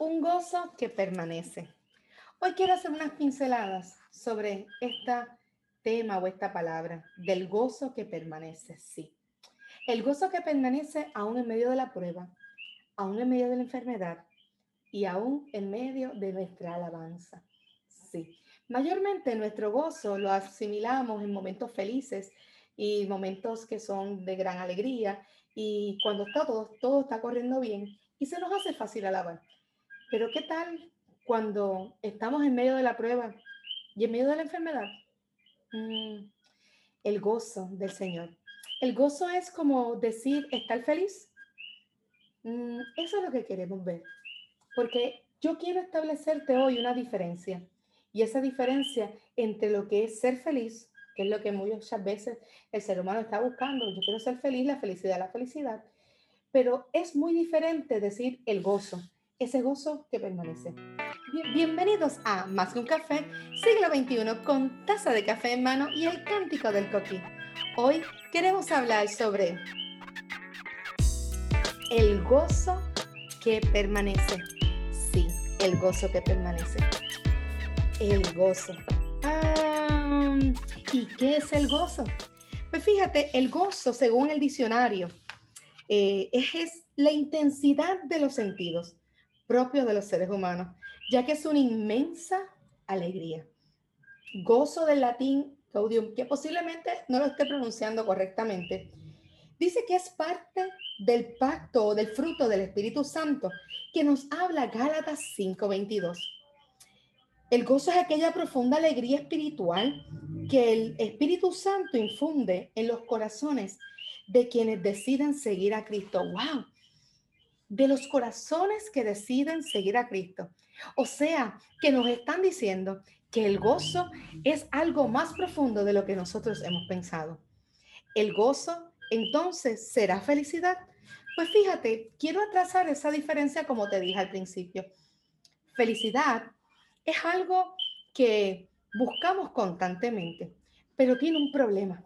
un gozo que permanece. Hoy quiero hacer unas pinceladas sobre este tema o esta palabra, del gozo que permanece, sí. El gozo que permanece aún en medio de la prueba, aún en medio de la enfermedad y aún en medio de nuestra alabanza. Sí. Mayormente nuestro gozo lo asimilamos en momentos felices y momentos que son de gran alegría y cuando está todo, todo está corriendo bien y se nos hace fácil alabar. Pero ¿qué tal cuando estamos en medio de la prueba y en medio de la enfermedad? Mm, el gozo del Señor. El gozo es como decir, estar feliz. Mm, eso es lo que queremos ver. Porque yo quiero establecerte hoy una diferencia. Y esa diferencia entre lo que es ser feliz, que es lo que muchas veces el ser humano está buscando. Yo quiero ser feliz, la felicidad, la felicidad. Pero es muy diferente decir el gozo, ese gozo que permanece. bienvenidos a Más que un café, siglo XXI, con taza de café en mano y el cántico del coquí. Hoy queremos hablar sobre el gozo que permanece. Sí, el gozo que permanece. El gozo. Ah, ¿Y qué es el gozo? Pues fíjate, el gozo, según el diccionario, eh, es la intensidad de los sentidos propios de los seres humanos, ya que es una inmensa alegría. Gozo del latín caudium, que posiblemente no lo esté pronunciando correctamente, dice que es parte del pacto o del fruto del Espíritu Santo que nos habla Gálatas 5:22. El gozo es aquella profunda alegría espiritual que el Espíritu Santo infunde en los corazones de quienes deciden seguir a Cristo. ¡Wow! De los corazones que deciden seguir a Cristo. O sea, que nos están diciendo que el gozo es algo más profundo de lo que nosotros hemos pensado. El gozo, entonces, será felicidad. Pues fíjate, quiero atrasar esa diferencia como te dije al principio. Felicidad es algo que buscamos constantemente, pero tiene un problema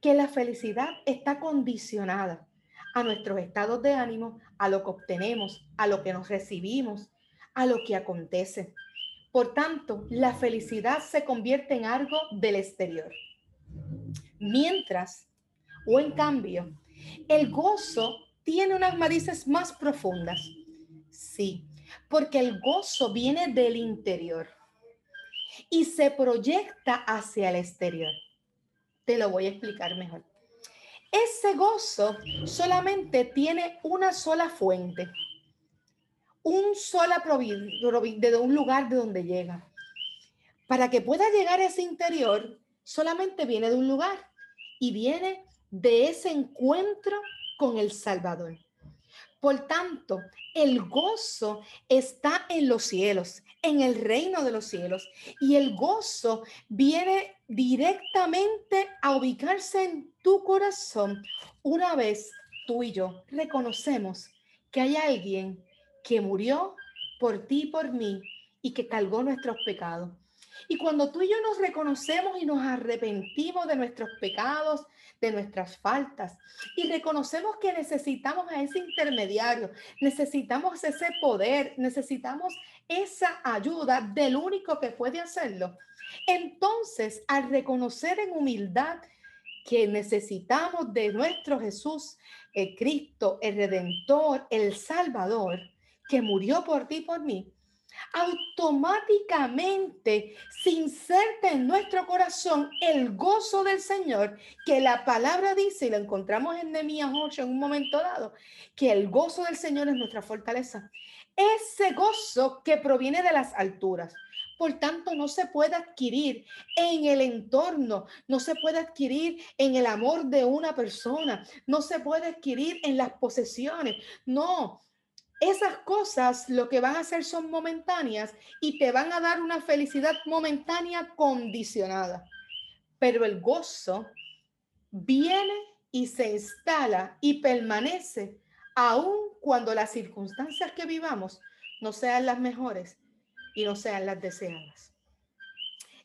que la felicidad está condicionada a nuestros estados de ánimo, a lo que obtenemos, a lo que nos recibimos, a lo que acontece. Por tanto, la felicidad se convierte en algo del exterior. Mientras, o en cambio, el gozo tiene unas matices más profundas. Sí, porque el gozo viene del interior y se proyecta hacia el exterior. Te lo voy a explicar mejor. Ese gozo solamente tiene una sola fuente, un sola de un lugar de donde llega. Para que pueda llegar a ese interior, solamente viene de un lugar y viene de ese encuentro con el Salvador. Por tanto, el gozo está en los cielos, en el reino de los cielos. Y el gozo viene directamente a ubicarse en tu corazón una vez tú y yo reconocemos que hay alguien que murió por ti y por mí y que cargó nuestros pecados. Y cuando tú y yo nos reconocemos y nos arrepentimos de nuestros pecados, de nuestras faltas, y reconocemos que necesitamos a ese intermediario, necesitamos ese poder, necesitamos esa ayuda del único que puede hacerlo, entonces al reconocer en humildad que necesitamos de nuestro Jesús, el Cristo, el Redentor, el Salvador, que murió por ti y por mí, automáticamente se inserta en nuestro corazón el gozo del Señor, que la palabra dice, y lo encontramos en Nehemías 8 en un momento dado, que el gozo del Señor es nuestra fortaleza. Ese gozo que proviene de las alturas. Por tanto, no se puede adquirir en el entorno, no se puede adquirir en el amor de una persona, no se puede adquirir en las posesiones. No, esas cosas lo que van a hacer son momentáneas y te van a dar una felicidad momentánea condicionada. Pero el gozo viene y se instala y permanece aun cuando las circunstancias que vivamos no sean las mejores y no sean las deseadas.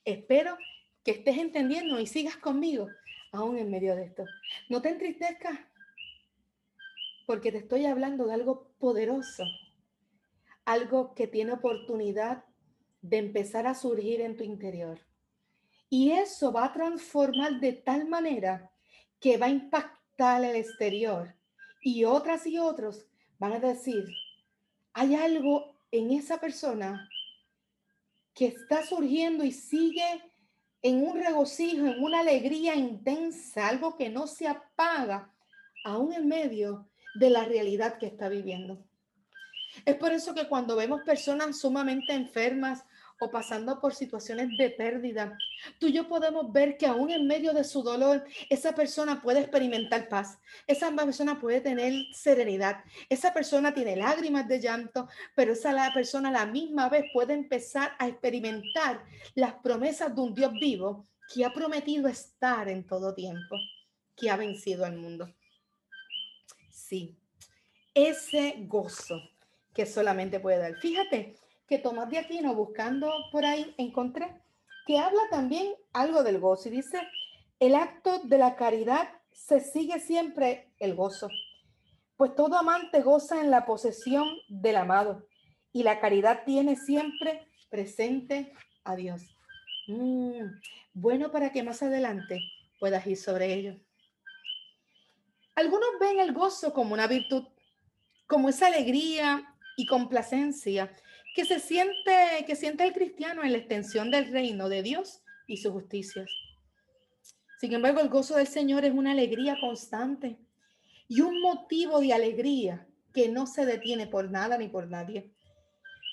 Espero que estés entendiendo y sigas conmigo aún en medio de esto. No te entristezcas porque te estoy hablando de algo poderoso, algo que tiene oportunidad de empezar a surgir en tu interior. Y eso va a transformar de tal manera que va a impactar el exterior. Y otras y otros van a decir, hay algo en esa persona que está surgiendo y sigue en un regocijo, en una alegría intensa, algo que no se apaga, aún en medio de la realidad que está viviendo. Es por eso que cuando vemos personas sumamente enfermas o pasando por situaciones de pérdida, tú y yo podemos ver que aún en medio de su dolor, esa persona puede experimentar paz, esa persona puede tener serenidad, esa persona tiene lágrimas de llanto, pero esa persona la misma vez puede empezar a experimentar las promesas de un Dios vivo que ha prometido estar en todo tiempo, que ha vencido al mundo. Sí, ese gozo que solamente puede dar. Fíjate que Tomás de Aquino, buscando por ahí, encontré que habla también algo del gozo y dice, el acto de la caridad se sigue siempre el gozo, pues todo amante goza en la posesión del amado y la caridad tiene siempre presente a Dios. Mm, bueno para que más adelante puedas ir sobre ello. Algunos ven el gozo como una virtud, como esa alegría y complacencia que se siente, que siente el cristiano en la extensión del reino de Dios y sus justicias. Sin embargo, el gozo del Señor es una alegría constante y un motivo de alegría que no se detiene por nada ni por nadie.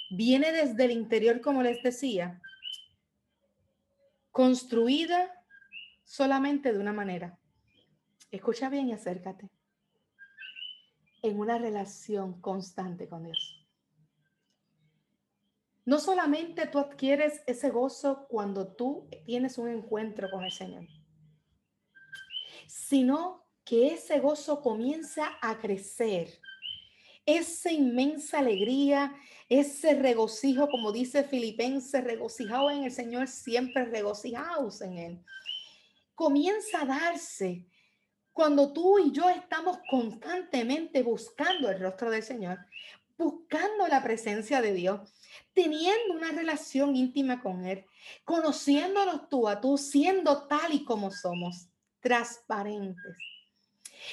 Viene desde el interior, como les decía, construida solamente de una manera. Escucha bien y acércate. En una relación constante con Dios. No solamente tú adquieres ese gozo cuando tú tienes un encuentro con el Señor, sino que ese gozo comienza a crecer. Esa inmensa alegría, ese regocijo, como dice Filipenses, regocijado en el Señor, siempre regocijados en Él. Comienza a darse cuando tú y yo estamos constantemente buscando el rostro del Señor, buscando la presencia de Dios teniendo una relación íntima con Él, conociéndonos tú a tú, siendo tal y como somos, transparentes.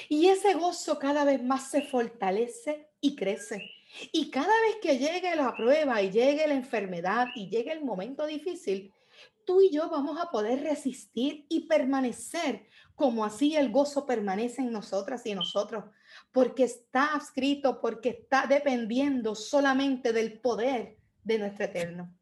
Y ese gozo cada vez más se fortalece y crece. Y cada vez que llegue la prueba y llegue la enfermedad y llegue el momento difícil, tú y yo vamos a poder resistir y permanecer como así el gozo permanece en nosotras y en nosotros, porque está escrito, porque está dependiendo solamente del poder de nuestro eterno.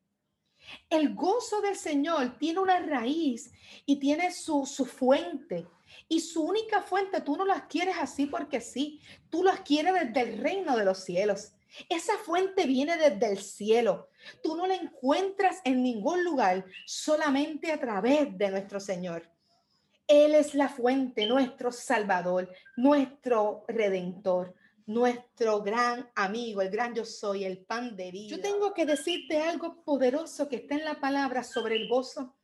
El gozo del Señor tiene una raíz y tiene su, su fuente. Y su única fuente, tú no las quieres así porque sí, tú las quieres desde el reino de los cielos. Esa fuente viene desde el cielo. Tú no la encuentras en ningún lugar, solamente a través de nuestro Señor. Él es la fuente, nuestro Salvador, nuestro Redentor nuestro gran amigo, el gran yo soy, el pan de vida. Yo tengo que decirte algo poderoso que está en la palabra sobre el gozo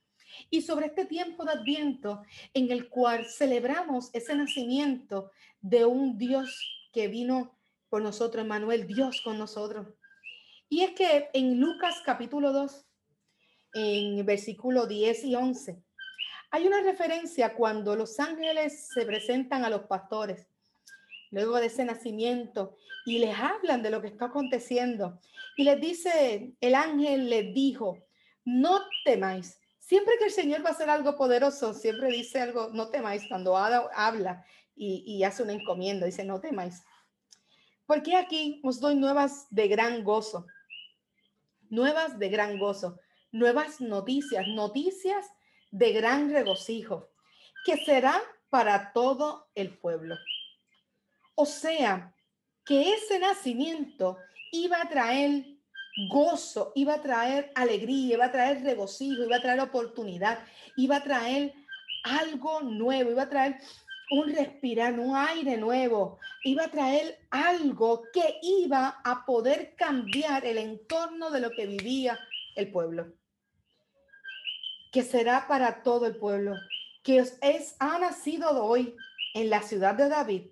y sobre este tiempo de adviento en el cual celebramos ese nacimiento de un Dios que vino por nosotros, Emmanuel, Dios con nosotros. Y es que en Lucas capítulo 2, en versículo 10 y 11, hay una referencia cuando los ángeles se presentan a los pastores luego de ese nacimiento y les hablan de lo que está aconteciendo. Y les dice, el ángel les dijo, no temáis. Siempre que el Señor va a hacer algo poderoso, siempre dice algo, no temáis, cuando habla y, y hace una encomienda, dice, no temáis. Porque aquí os doy nuevas de gran gozo, nuevas de gran gozo, nuevas noticias, noticias de gran regocijo, que será para todo el pueblo. O sea, que ese nacimiento iba a traer gozo, iba a traer alegría, iba a traer regocijo, iba a traer oportunidad, iba a traer algo nuevo, iba a traer un respirar, un aire nuevo, iba a traer algo que iba a poder cambiar el entorno de lo que vivía el pueblo, que será para todo el pueblo, que es, ha nacido hoy en la ciudad de David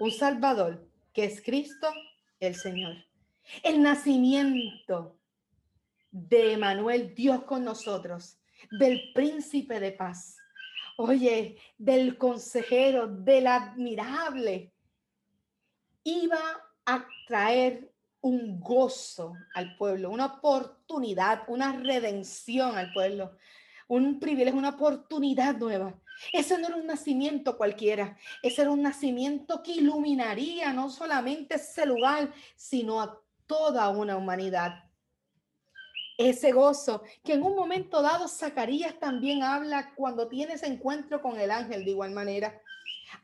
un Salvador, que es Cristo el Señor. El nacimiento de Emanuel, Dios con nosotros, del príncipe de paz. Oye, del consejero, del admirable, iba a traer un gozo al pueblo, una oportunidad, una redención al pueblo, un privilegio, una oportunidad nueva. Ese no era un nacimiento cualquiera, ese era un nacimiento que iluminaría no solamente ese lugar, sino a toda una humanidad. Ese gozo que en un momento dado Zacarías también habla cuando tiene ese encuentro con el ángel de igual manera.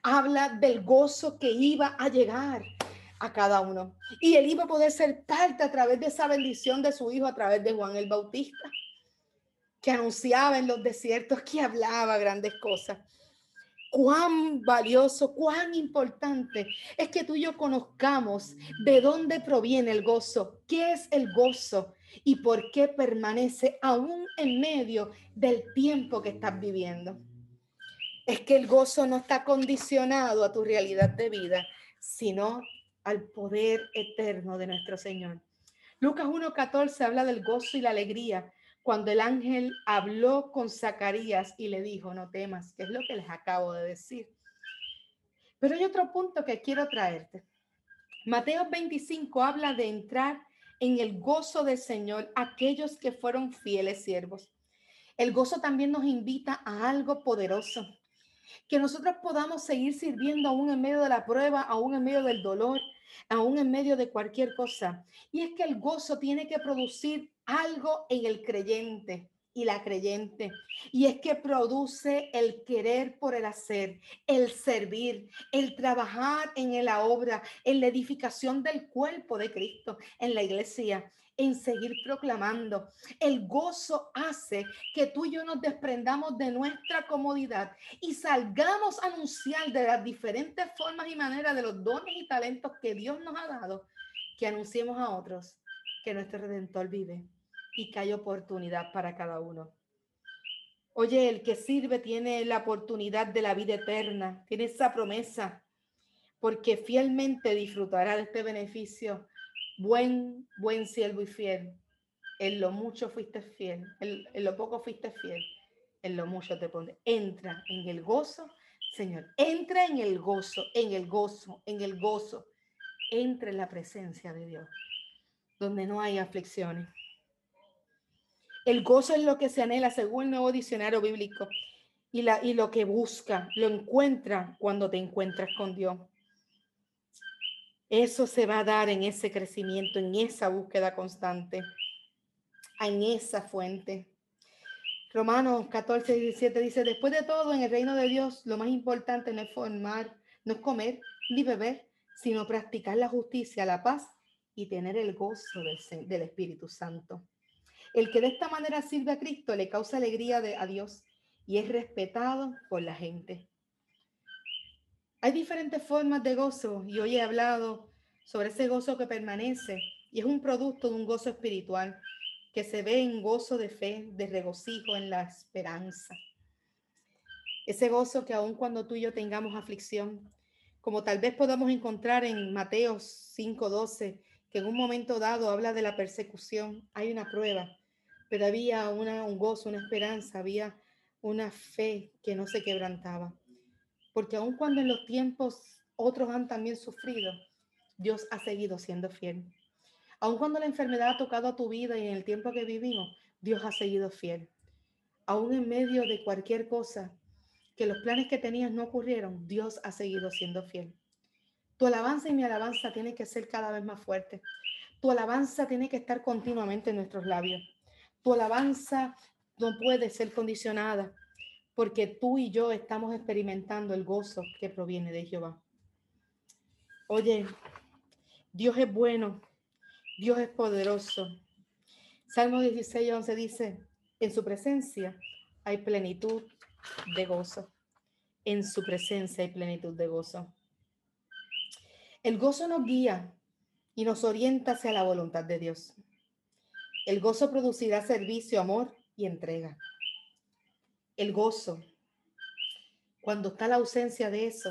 Habla del gozo que iba a llegar a cada uno. Y él iba a poder ser parte a través de esa bendición de su hijo, a través de Juan el Bautista que anunciaba en los desiertos, que hablaba grandes cosas. Cuán valioso, cuán importante es que tú y yo conozcamos de dónde proviene el gozo, qué es el gozo y por qué permanece aún en medio del tiempo que estás viviendo. Es que el gozo no está condicionado a tu realidad de vida, sino al poder eterno de nuestro Señor. Lucas 1.14 habla del gozo y la alegría cuando el ángel habló con Zacarías y le dijo, no temas, que es lo que les acabo de decir. Pero hay otro punto que quiero traerte. Mateo 25 habla de entrar en el gozo del Señor aquellos que fueron fieles siervos. El gozo también nos invita a algo poderoso, que nosotros podamos seguir sirviendo aún en medio de la prueba, aún en medio del dolor, aún en medio de cualquier cosa. Y es que el gozo tiene que producir algo en el creyente y la creyente. Y es que produce el querer por el hacer, el servir, el trabajar en la obra, en la edificación del cuerpo de Cristo, en la iglesia, en seguir proclamando. El gozo hace que tú y yo nos desprendamos de nuestra comodidad y salgamos a anunciar de las diferentes formas y maneras de los dones y talentos que Dios nos ha dado, que anunciemos a otros que nuestro Redentor vive y que hay oportunidad para cada uno. Oye, el que sirve tiene la oportunidad de la vida eterna, tiene esa promesa, porque fielmente disfrutará de este beneficio. Buen, buen siervo y fiel. En lo mucho fuiste fiel, en, en lo poco fuiste fiel, en lo mucho te pone. Entra en el gozo, Señor. Entra en el gozo, en el gozo, en el gozo. Entra en la presencia de Dios, donde no hay aflicciones el gozo es lo que se anhela según el nuevo diccionario bíblico y, lo que busca, lo encuentra cuando te encuentras con Dios. Eso se va a dar en ese crecimiento, en esa búsqueda constante, en esa fuente. Romanos 14, 17 dice, después de todo, en el reino de Dios, lo más importante no es formar, no es comer ni beber, sino practicar la justicia, la paz y tener el gozo del Espíritu Santo. El que de esta manera sirve a Cristo le causa alegría a Dios y es respetado por la gente. Hay diferentes formas de gozo y hoy he hablado sobre ese gozo que permanece y es un producto de un gozo espiritual que se ve en gozo de fe, de regocijo en la esperanza. Ese gozo que aun cuando tú y yo tengamos aflicción, como tal vez podamos encontrar en Mateo 5:12, que en un momento dado habla de la persecución, hay una prueba pero había una, un gozo, una esperanza, había una fe que no se quebrantaba. Porque aun cuando en los tiempos otros han también sufrido, Dios ha seguido siendo fiel. Aun cuando la enfermedad ha tocado a tu vida y en el tiempo que vivimos, Dios ha seguido fiel. Aún en medio de cualquier cosa, que los planes que tenías no ocurrieron, Dios ha seguido siendo fiel. Tu alabanza y mi alabanza tiene que ser cada vez más fuerte. Tu alabanza tiene que estar continuamente en nuestros labios. Tu alabanza no puede ser condicionada porque tú y yo estamos experimentando el gozo que proviene de Jehová. Oye, Dios es bueno, Dios es poderoso. Salmo 16, 11 dice, en su presencia hay plenitud de gozo. En su presencia hay plenitud de gozo. El gozo nos guía y nos orienta hacia la voluntad de Dios. El gozo producirá servicio, amor y entrega. El gozo, cuando está la ausencia de eso,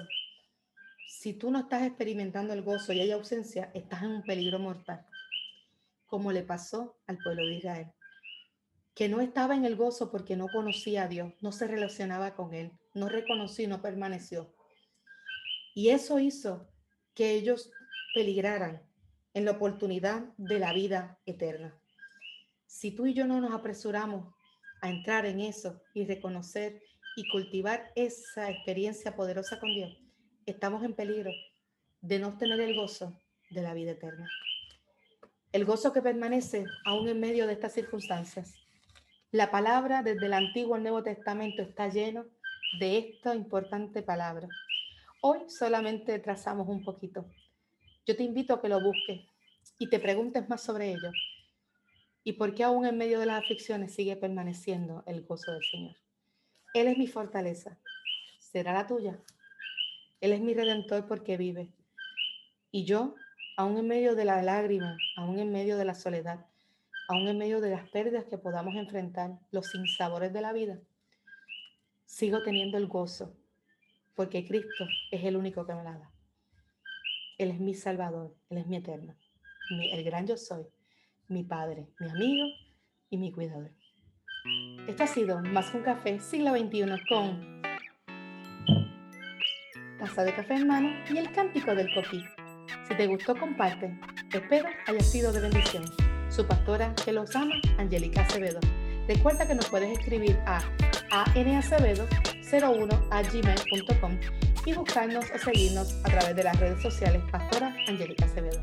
si tú no estás experimentando el gozo y hay ausencia, estás en un peligro mortal. como le pasó al pueblo de Israel, que no estaba en el gozo porque no conocía a Dios, no se relacionaba con Él, no reconoció y no permaneció. Y eso hizo que ellos peligraran en la oportunidad de la vida eterna. Si tú y yo no nos apresuramos a entrar en eso y reconocer y cultivar esa experiencia poderosa con Dios, estamos en peligro de no obtener el gozo de la vida eterna. El gozo que permanece aún en medio de estas circunstancias. La palabra desde el Antiguo al Nuevo Testamento está lleno de esta importante palabra. Hoy solamente trazamos un poquito. Yo te invito a que lo busques y te preguntes más sobre ello. ¿Y por qué aún en medio de las aflicciones sigue permaneciendo el gozo del Señor? Él es mi fortaleza. ¿Será la tuya? Él es mi redentor porque vive. Y yo, aún en medio de la lágrima, aún en medio de la soledad, aún en medio de las pérdidas que podamos enfrentar, los sinsabores de la vida, sigo teniendo el gozo, porque Cristo es el único que me la da. Él es mi Salvador, Él es mi eterno, el gran yo soy, mi Padre, mi amigo y mi cuidador. Esto ha sido Más que un café, siglo XXI, con taza de café en mano y el cántico del coquí. Si te gustó, comparte. Espero haya sido de bendición. Su pastora que los ama, Angélica Acevedo. Recuerda que nos puedes escribir a anacevedo01 a gmail.com y buscarnos o seguirnos a través de las redes sociales Pastora Angélica Acevedo.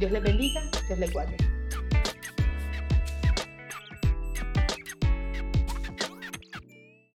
Dios les bendiga, Dios les guarde.